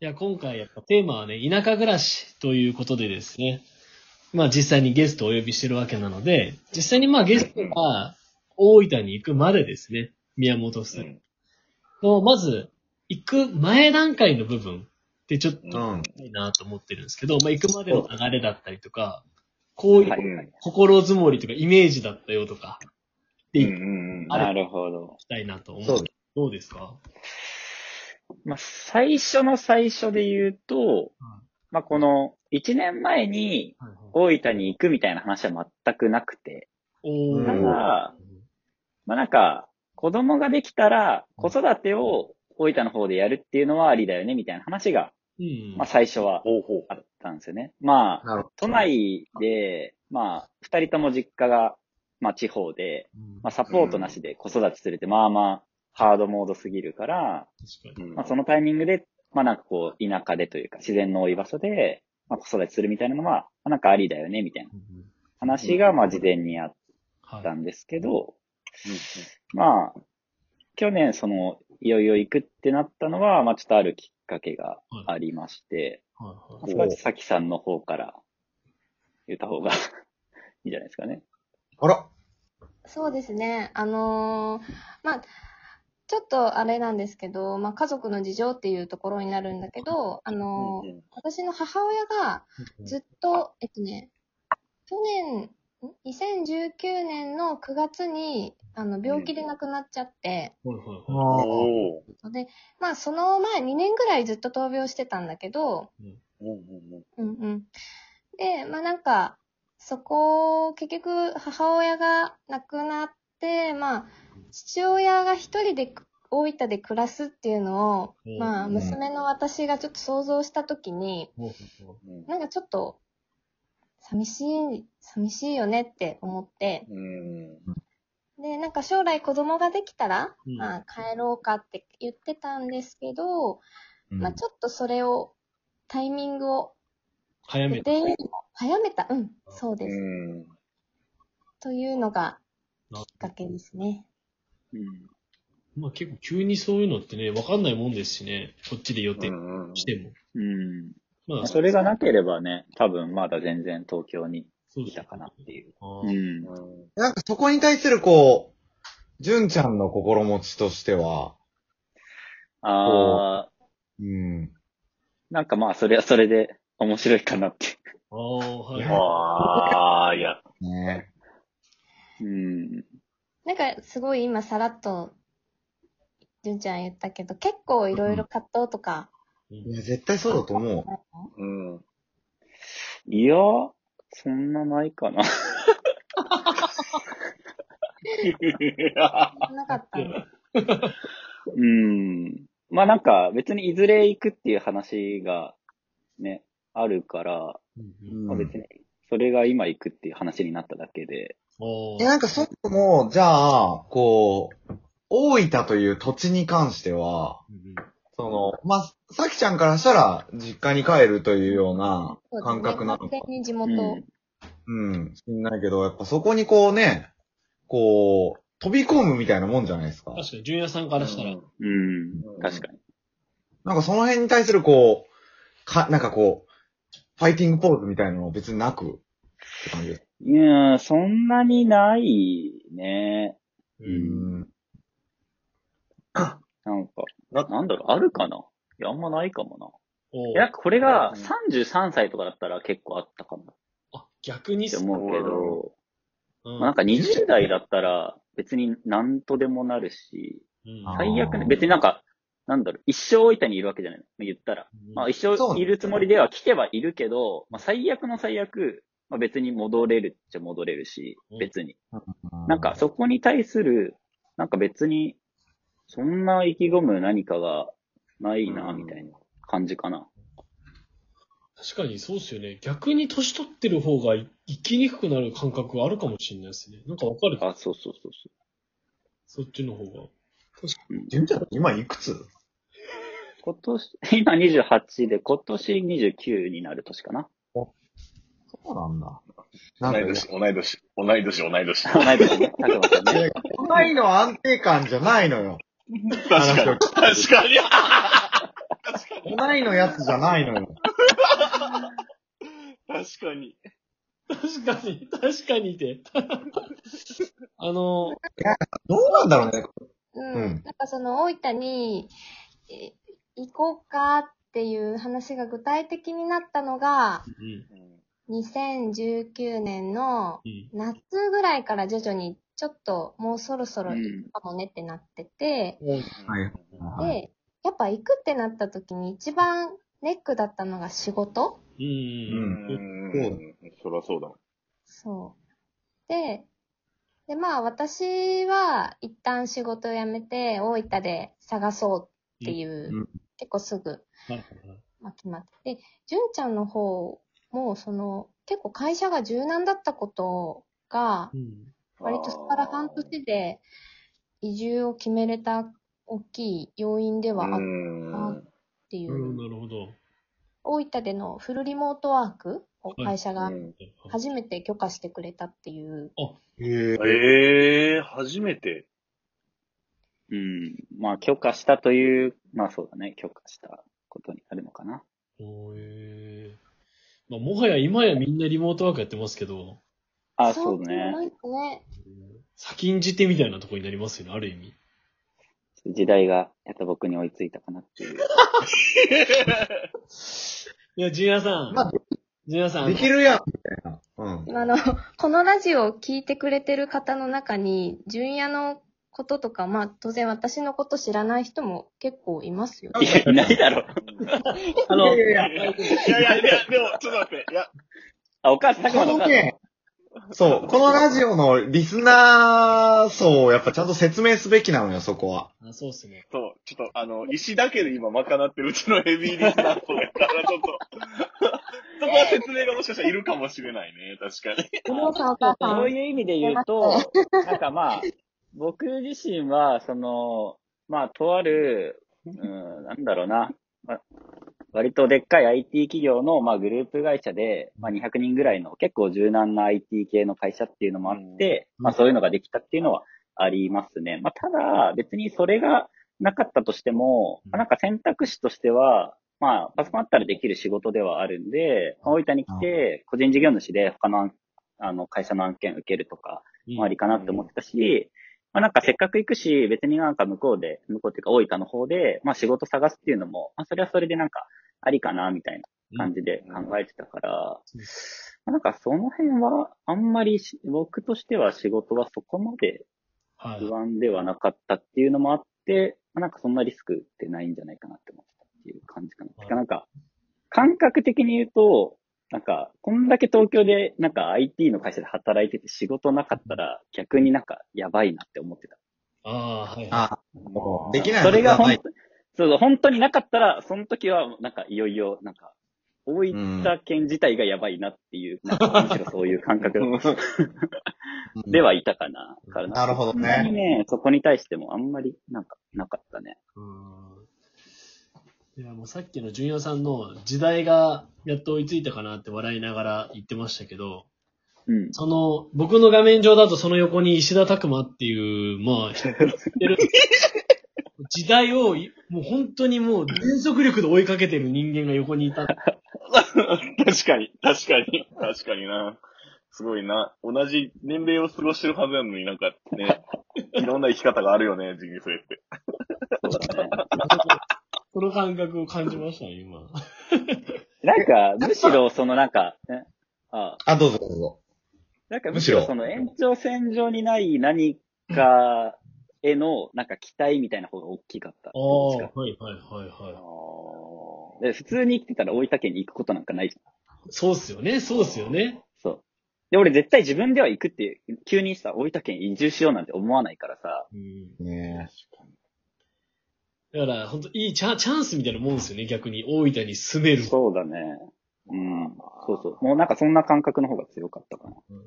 いや、今回やっぱテーマはね、田舎暮らしということでですね。まあ実際にゲストをお呼びしてるわけなので、実際にまあゲストが大分に行くまでですね、宮本さんの、まず、行く前段階の部分ってちょっとうん。いいなと思ってるんですけど、まあ行くまでの流れだったりとか、こういう。心づもりとかイメージだったよとか、でうん行きうんうなるほど。たいなと思うどうですか？まあ、最初の最初で言うと、まあ、この、1年前に大分に行くみたいな話は全くなくて。ただ、うんまあなんか、子供ができたら、子育てを大分の方でやるっていうのはありだよね、みたいな話が、うん。まあ最初は。あったんですよね。まあ、都内で、まあ、二人とも実家が、まあ地方で、まあサポートなしで子育てするって、まあまあ、ハードモードすぎるから、確かに。まあそのタイミングで、まあなんかこう、田舎でというか、自然の多い場所で、まあ子育てするみたいなのは、まあなんかありだよね、みたいな話が、まあ事前にあっはいたんですけど、まあ、去年その、いよいよ行くってなったのは、まあちょっとあるきっかけがありまして、はいはいまあそこはさきさんの方から言った方が いいんじゃないですかね。あら。そうですね。あのーまあ、ちょっとあれなんですけど、まあ、家族の事情っていうところになるんだけど、あのーうんうん。私の母親がずっと、えっとね、去年、ん？2019年の9月に、あの、病気で亡くなっちゃって、はいはいはい。あーおで、まあ、その前2年ぐらいずっと闘病してたんだけど、うんうん。うんうん。で、まあなんか、そこ、結局、母親が亡くなって、まあ、父親が一人で大分で暮らすっていうのを、うんまあ、うん娘の私がちょっと想像したときに、なんかちょっと、寂しい、寂しいよねって思って、うんで、なんか将来子供ができたら、うんまあ、帰ろうかって言ってたんですけど、うんまあ、ちょっとそれを、タイミングを早めて。予定よりも早めた。うん、そうです。うんというのがなきっかけですね。うんまあ結構急にそういうのってね、わかんないもんですしね。こっちで予定うんうんしても。うんまあ、それがなければね、多分まだ全然東京にそういたかなっていう。あーうん。なんかそこに対するこう、純ちゃんの心持ちとしては、ああ、うん。なんかまあそれはそれで面白いかなって。あー、はい。ああ、いや。ねうん。なんかすごい今さらっと、じゅんちゃん言ったけど、結構いろいろ葛藤とか、いや、絶対そうだと思う。うん。いや、そんなないかな。なかったの？うん。まあなんか別にいずれ行くっていう話がね、あるから、うんまあ、別にそれが今行くっていう話になっただけで。うん。え、なんかそもそも、じゃあ、こう、大分という土地に関しては、その、まあ、さきちゃんからしたら、実家に帰るというような感覚なのか完。全に地う元。ん。うん、知んないけど、やっぱそこにこうね、こう、飛び込むみたいなもんじゃないですか。確かに、純也さんからしたら、うん。確かに。なんかその辺に対するこう、か、なんかこう、ファイティングポーズみたいなのは別になく、って感じです。いやそんなにないね。う。うんん。なんか、な、なんだろう、あるかな？いや、あんまないかもな。おいや、これがうん33歳とかだったら結構あったかもっあ、逆にて思うけど、うんまあ、なんか20代だったら別に何とでもなるし、うんあ最悪ね、別になんか、なんだろう、一生大分にいるわけじゃないの。言ったら。まあ一生いるつもりでは来てはいるけど、まあ最悪の最悪、まあ別に戻れるっちゃ戻れるしうん、別に。なんかそこに対する、なんか別に、そんな意気込む何かがないな、みたいな感じかな。確かにそうっすよね。逆に年取ってる方が生きにくくなる感覚はあるかもしれないですね。なんかわかるあ、そうそうそうそそっちの方が。純ちゃん今いくつ？う。今年、今28で、今年29になる年かな。そうなんだ。なんかね同い年、同い年、同い年、同い年。同い年ね、たくまさんね。都内の安定感じゃないのよ。確かに。確かに。ないのやつじゃないのよ。確かに。確かに、確かにって。あの、どうなんだろうね。うん。うんなんかその大分に、え行こうかっていう話が具体的になったのが、うん、2019年のうん、夏ぐらいから徐々にちょっともうそろそろうん行くかもねってなってて。で、やっぱ行くってなった時に一番ネックだったのが仕事。うん、ううん。ん。そりゃそうだ。そう。で、で、まあ私は一旦仕事を辞めて大分で探そうっていう、うん結構すぐ、はいはいはいまあ、決まって。で、純ちゃんの方も、その、結構会社が柔軟だったことが、うん割とそこから半年で移住を決めれた大きい要因ではあっうん。ていう、うん、なるほど。大分でのフルリモートワークを会社がうん初めて許可してくれたっていう、へえ。ええ初めて。うん。まあ、許可したという、まあそうだね、許可したことになるのかな。おえーまあ、もはや今やみんなリモートワークやってますけど、あ、そうね。先んじてみたいなところになりますよね、ある意味。時代がやっと僕に追いついたかなっていう。いや、ジュニアさん。まあジュニアさん。できるやん、みたいな。うん。あの、このラジオを聞いてくれてる方の中に、純也のこととか、まあ当然私のこと知らない人も結構いますよ。いや、いないだろ。あの、いやいやいいやいやいや、でも、ちょっと待って。いや、あ、お母さん、さっきこまでお母さん。のね、そう、このラジオのリスナー層をやっぱちゃんと説明すべきなのよ、そこは。あそうっすね。そう、ちょっと、あの、石だけで今賄ってるうちのヘビーリスナー層やから、ちょっと、そこは説明がもしかしたらいるかもしれないね、確かに。お父さんお母さん。そういう意味で言うと、なんかまあ、僕自身は、その、まあ、とある、うん、なんだろうな、まあ、割とでっかい IT 企業の、まあ、グループ会社で、まあ、200人ぐらいの結構柔軟な IT 系の会社っていうのもあって、うん。まあ、そういうのができたっていうのはありますね。まあ、ただ、別にそれがなかったとしても、まあなんか選択肢としては、まあ、パソコンあったらできる仕事ではあるんで、大分に来て、個人事業主で他の案あの会社の案件受けるとか、もありかなって思ってたし、まあなんかせっかく行くし、別になんか向こうで、向こうっていうか大分の方で、まあ仕事探すっていうのも、まあそれはそれでなんかありかな、みたいな感じで考えてたから、うんまあなんかその辺は、あんまりし僕としては仕事はそこまではい。不安ではなかったっていうのもあって、まあなんかそんなリスクってないんじゃないかなって思ってたっていう感じかな。はいてかなんか、感覚的に言うと、なんか、こんだけ東京でなんか IT の会社で働いてて仕事なかったら逆になんかやばいなって思ってた。ああ、はい。あ、もうできないそれが本当、そうそう、本当になかったら、その時はなんかいよいよ、なんか、大分県自体がやばいなっていう、なんかむしろそういう感覚 ではいたかな。からなるほどね。ね、そこに対してもあんまりなんかなかったね。うん。いや、もうさっきの純也さんの時代がやっと追いついたかなって笑いながら言ってましたけど、うん。その、僕の画面上だとその横に石田拓馬っていう、まあ、知ってる時代をい、もう本当にもう全速力で追いかけてる人間が横にいた。確かに、確かに、確かにな。すごいな。同じ年齢を過ごしてるはずなのになんかね、いろんな生き方があるよね、人生って。そうだね。その感覚を感じましたね、今。なんか、むしろそのなんか、ね、ああ、どうぞどうぞ。なんかむしろその延長線上にない何かへのなんか期待みたいな方が大きかった。ああ、はいはいはいはい。で普通に生きてたら大分県に行くことなんかないじゃん。そうっすよね、そうっすよね。そう。で、俺絶対自分では行くって、急にさ、大分県移住しようなんて思わないからさ、うん。ねだから、本当いいチャチャンスみたいなもんですよね、逆に。大分に住める。そうだね。うん。そうそう。もうなんかそんな感覚の方が強かったかな。うんな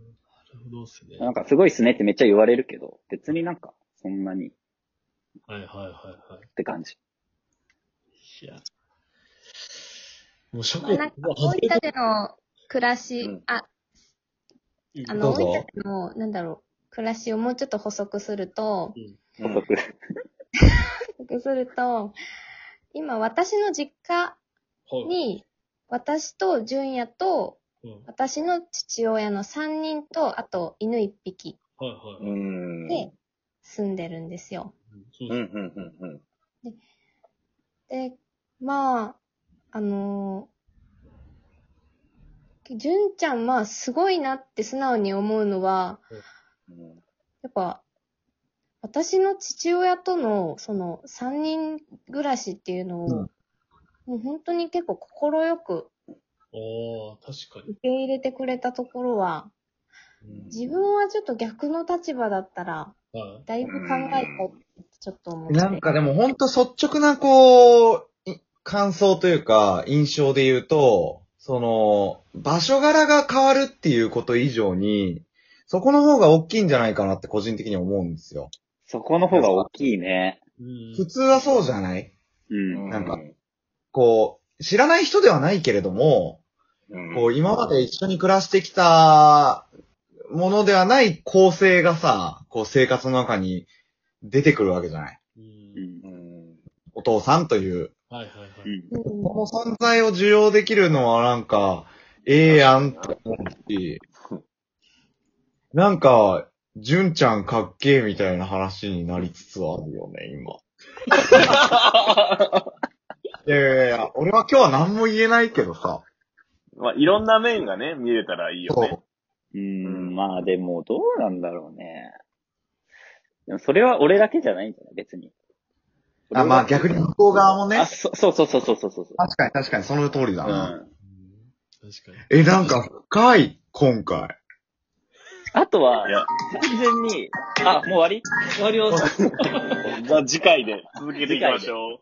るほどっすね。なんかすごいっすねってめっちゃ言われるけど、別になんかそんなにっはいはいはいはい。て感じ。いや。もう職まあなんか大分での暮らし、うんあ、あの、大分での、なんだろう、暮らしをもうちょっと補足すると、うん補足。補足すると、今私の実家はい。に、私と純也と、うん。私の父親の3人と、あと犬1匹はいはい。うーん。で住んでるんですよ。そううん、そううん、うん、うん。で、まあ、あのー、純ちゃん、まあ、すごいなって素直に思うのは、うんやっぱ、私の父親との、その、三人暮らしっていうのを、うんもう本当に結構心よくああ、確かに。受け入れてくれたところは、自分はちょっと逆の立場だったら、はい。だいぶ考えたってちょっと思って。なんかでもほんと率直なこう、い感想というか、印象で言うと、その、場所柄が変わるっていうこと以上に、そこの方が大きいんじゃないかなって個人的に思うんですよ。そこの方が大きいね。うん普通はそうじゃない？うん。なんかこう、知らない人ではないけれども、うん、こう、今まで一緒に暮らしてきたものではない構成がさ、こう、生活の中に出てくるわけじゃない？うんうんうん。お父さんという。はいはいはい。この存在を受容できるのはなんか、ええやんって思うし、なんか、純ちゃんかっけえみたいな話になりつつあるよね、今。いやいやいや、俺は今日は何も言えないけどさ。まあ、いろんな面がね、見れたらいいよね。そううん、まあでも、どうなんだろうね。でもそれは俺だけじゃないんじゃない別に。あ、まあ逆に向こう側もねあ、。そそうそうそうそうそうそう。確かに確かにその通りだな。うん。うん確かに。え、なんか深い、今回。あとは、完全に、あ、もう終わり？終わり ます。じゃあ次回で続けていきましょう。